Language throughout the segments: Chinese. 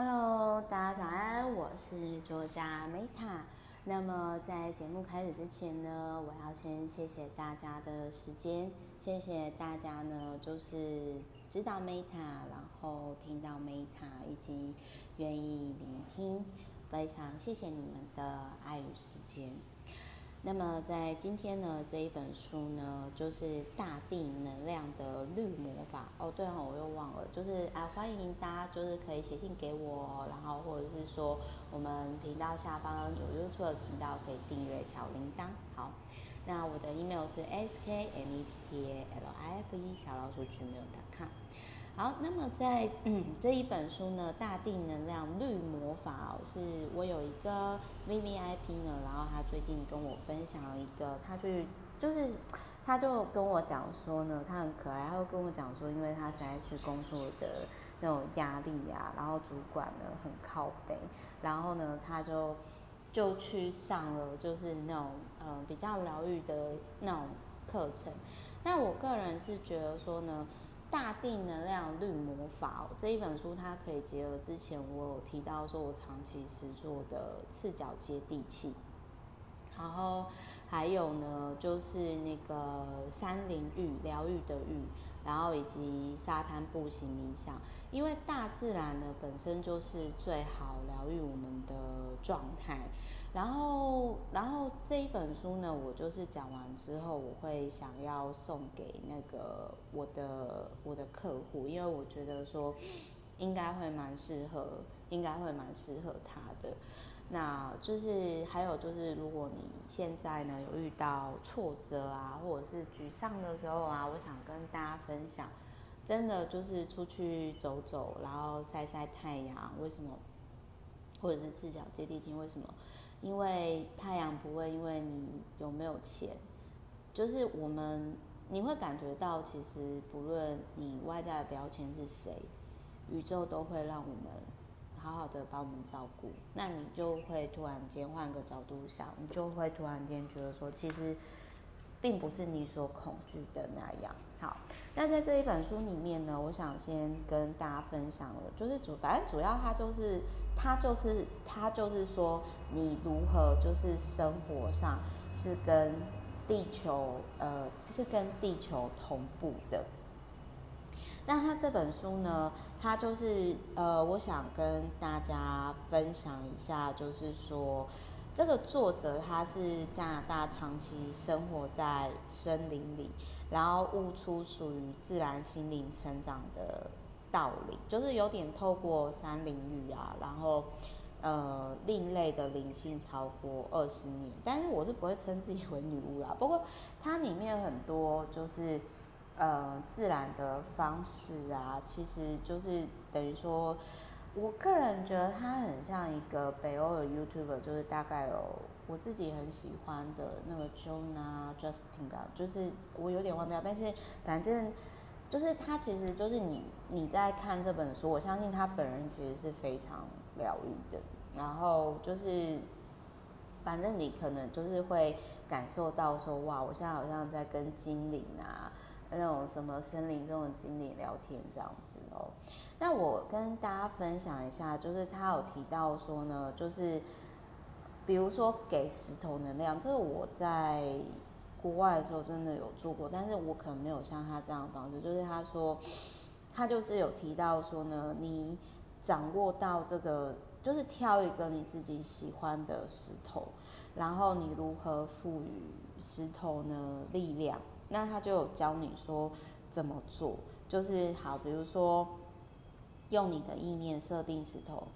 Hello，大家早安，我是作家 Meta。那么在节目开始之前呢，我要先谢谢大家的时间，谢谢大家呢，就是知道 Meta，然后听到 Meta，以及愿意聆听，非常谢谢你们的爱与时间。那么在今天呢，这一本书呢，就是《大地能量的绿魔法》哦。对哦，我又忘了，就是啊，欢迎大家就是可以写信给我，然后或者是说我们频道下方有 YouTube 的频道可以订阅小铃铛。好，那我的 email 是 s k m e t t a l i f e 小老鼠 gmail.com。好，那么在嗯这一本书呢，《大地能量绿魔法》哦，是我有一个 VVIP 呢，然后他最近跟我分享了一个，他去就是他就跟我讲说呢，他很可爱，他就跟我讲说，因为他实在是工作的那种压力啊，然后主管呢很靠北，然后呢他就就去上了就是那种呃比较疗愈的那种课程，那我个人是觉得说呢。大地能量绿魔法哦，这一本书它可以结合之前我有提到说我长期实做的赤脚接地气，然后还有呢就是那个山林浴疗愈的浴，然后以及沙滩步行冥想，因为大自然呢本身就是最好疗愈我们的状态。然后，然后这一本书呢，我就是讲完之后，我会想要送给那个我的我的客户，因为我觉得说应该会蛮适合，应该会蛮适合他的。那就是还有就是，如果你现在呢有遇到挫折啊，或者是沮丧的时候啊，我想跟大家分享，真的就是出去走走，然后晒晒太阳，为什么？或者是赤脚接地气，为什么？因为太阳不会因为你有没有钱，就是我们你会感觉到，其实不论你外在的标签是谁，宇宙都会让我们好好的把我们照顾。那你就会突然间换个角度想，你就会突然间觉得说，其实并不是你所恐惧的那样。好，那在这一本书里面呢，我想先跟大家分享了，就是主反正主要它就是。他就是他就是说，你如何就是生活上是跟地球呃，就是跟地球同步的。那他这本书呢，他就是呃，我想跟大家分享一下，就是说这个作者他是加拿大长期生活在森林里，然后悟出属于自然心灵成长的。道理就是有点透过山林浴啊，然后呃另类的灵性超过二十年，但是我是不会称自己为女巫啦。不过它里面很多就是呃自然的方式啊，其实就是等于说，我个人觉得它很像一个北欧的 YouTuber，就是大概有我自己很喜欢的那个 Jonah Justin 啊，就是我有点忘掉，但是反正。就是他，其实就是你你在看这本书，我相信他本人其实是非常疗愈的。然后就是，反正你可能就是会感受到说，哇，我现在好像在跟精灵啊，那种什么森林中的精灵聊天这样子哦。那我跟大家分享一下，就是他有提到说呢，就是比如说给石头能量，这个我在。国外的时候真的有做过，但是我可能没有像他这样的方式。就是他说，他就是有提到说呢，你掌握到这个，就是挑一个你自己喜欢的石头，然后你如何赋予石头呢力量？那他就有教你说怎么做，就是好，比如说用你的意念设定石头。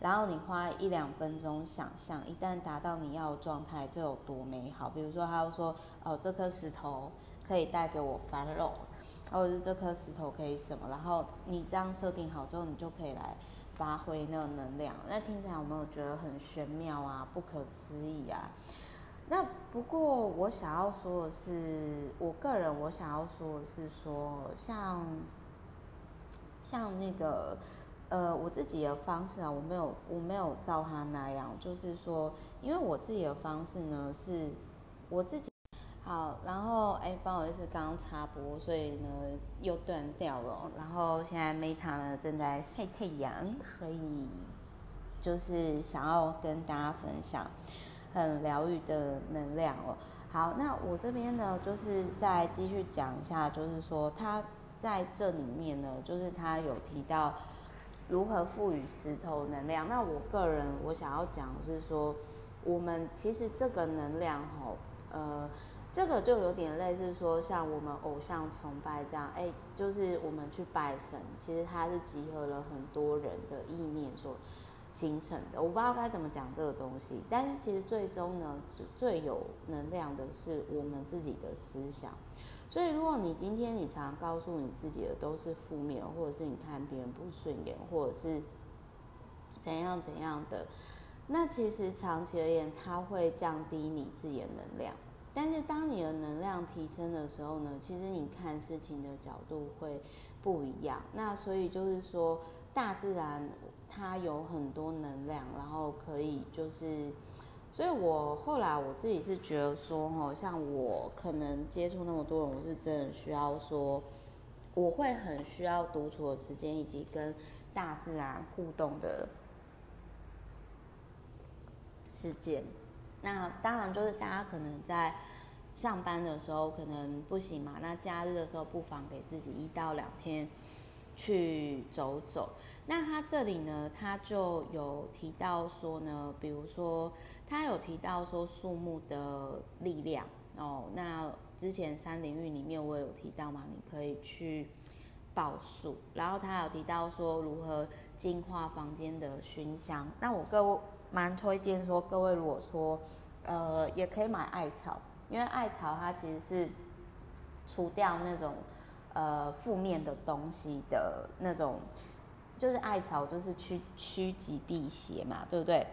然后你花一两分钟想象，一旦达到你要的状态，这有多美好。比如说，他说：“哦，这颗石头可以带给我繁荣，或者是这颗石头可以什么。”然后你这样设定好之后，你就可以来发挥那个能量。那听起来有没有觉得很玄妙啊？不可思议啊？那不过我想要说的是，我个人我想要说的是说，像像那个。呃，我自己的方式啊，我没有，我没有照他那样，就是说，因为我自己的方式呢，是我自己。好，然后哎，不好意思，刚刚插播，所以呢又断掉了。然后现在 Meta 呢正在晒太阳，所以就是想要跟大家分享很疗愈的能量哦。好，那我这边呢就是再继续讲一下，就是说他在这里面呢，就是他有提到如何赋予石头能量。那我个人我想要讲是说，我们其实这个能量吼，呃。这个就有点类似说，像我们偶像崇拜这样，哎，就是我们去拜神，其实它是集合了很多人的意念所形成的。我不知道该怎么讲这个东西，但是其实最终呢，最有能量的是我们自己的思想。所以，如果你今天你常告诉你自己的都是负面，或者是你看别人不顺眼，或者是怎样怎样的，那其实长期而言，它会降低你自己的能量。但是当你的能量提升的时候呢，其实你看事情的角度会不一样。那所以就是说，大自然它有很多能量，然后可以就是，所以我后来我自己是觉得说，哈，像我可能接触那么多人，我是真的需要说，我会很需要独处的时间，以及跟大自然互动的时间。那当然就是大家可能在上班的时候可能不行嘛，那假日的时候不妨给自己一到两天去走走。那他这里呢，他就有提到说呢，比如说他有提到说树木的力量哦。那之前三领域里面我有提到嘛，你可以去抱树，然后他有提到说如何净化房间的熏香。那我各位。蛮推荐说，各位如果说，呃，也可以买艾草，因为艾草它其实是除掉那种呃负面的东西的那种，就是艾草就是趋趋吉避邪嘛，对不对？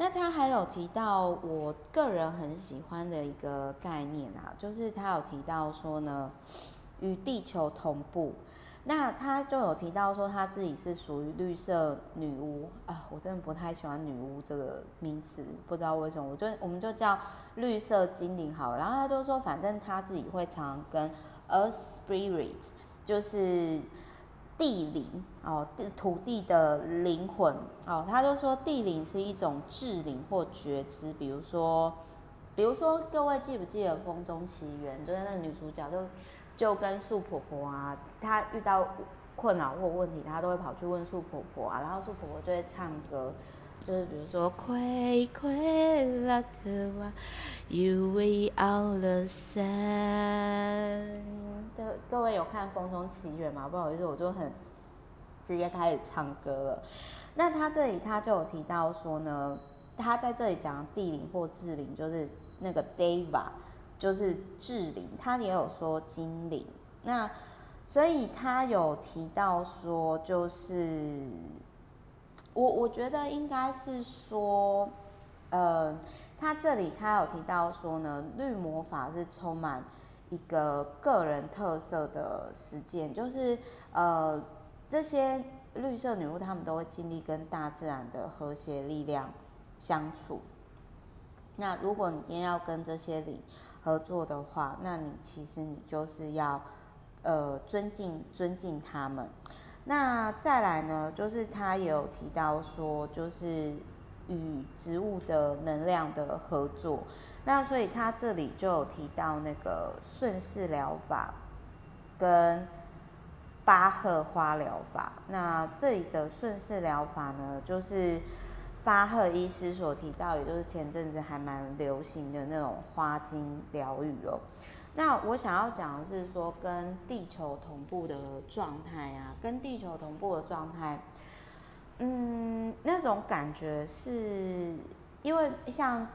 那他还有提到我个人很喜欢的一个概念啊，就是他有提到说呢，与地球同步。那他就有提到说他自己是属于绿色女巫啊，我真的不太喜欢女巫这个名词，不知道为什么，我就我们就叫绿色精灵好了。然后他就说，反正他自己会常跟 Earth Spirit，就是地灵哦，土地的灵魂哦，他就说地灵是一种智灵或觉知，比如说，比如说各位记不记得《风中奇缘》，就是那个女主角就。就跟树婆婆啊，她遇到困扰或问题，她都会跑去问树婆婆啊，然后树婆婆就会唱歌，就是比如说，快快乐的话，You way out the sun。各各位有看《风中奇缘》吗？不好意思，我就很直接开始唱歌了。那他这里他就有提到说呢，他在这里讲地灵或智灵，就是那个 Deva。就是智灵，他也有说精灵，那所以他有提到说，就是我我觉得应该是说，呃，他这里他有提到说呢，绿魔法是充满一个个人特色的实践，就是呃这些绿色女巫她们都会尽力跟大自然的和谐力量相处。那如果你今天要跟这些灵合作的话，那你其实你就是要，呃，尊敬尊敬他们。那再来呢，就是他也有提到说，就是与植物的能量的合作。那所以他这里就有提到那个顺势疗法跟巴赫花疗法。那这里的顺势疗法呢，就是。巴赫医师所提到，也就是前阵子还蛮流行的那种花精疗愈哦。那我想要讲的是说，跟地球同步的状态啊，跟地球同步的状态，嗯，那种感觉是因为像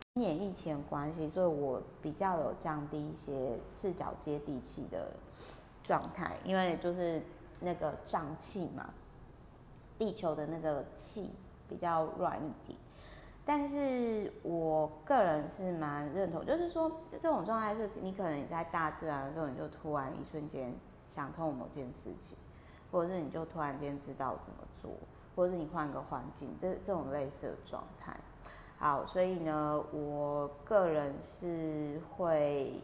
今年疫情关系，所以我比较有降低一些赤脚接地气的状态，因为就是那个胀气嘛，地球的那个气。比较软一点，但是我个人是蛮认同，就是说这种状态是你可能你在大自然的时候，你就突然一瞬间想通某件事情，或者是你就突然间知道怎么做，或者是你换个环境，这这种类似的状态。好，所以呢，我个人是会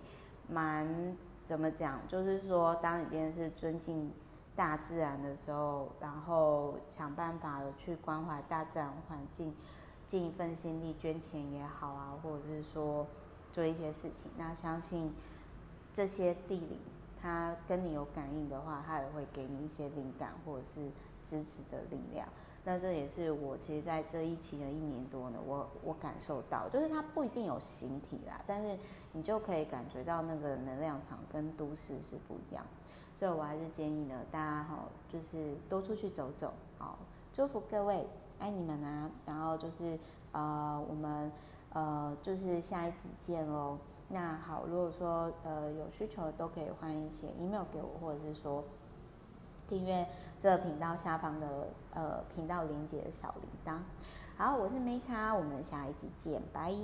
蛮怎么讲，就是说，当你今天是尊敬大自然的时候，然后想办法去关怀大自然环境，尽一份心力，捐钱也好啊，或者是说做一些事情，那相信这些地理，它跟你有感应的话，它也会给你一些灵感或者是支持的力量。那这也是我其实在这一期的一年多呢，我我感受到，就是它不一定有形体啦，但是你就可以感觉到那个能量场跟都市是不一样。所以我还是建议呢，大家哈，就是多出去走走，好，祝福各位，爱你们啊！然后就是呃，我们呃，就是下一集见喽。那好，如果说呃有需求都可以欢迎写 email 给我，或者是说订阅这频道下方的呃频道连接的小铃铛。好，我是 Meta，我们下一集见，拜。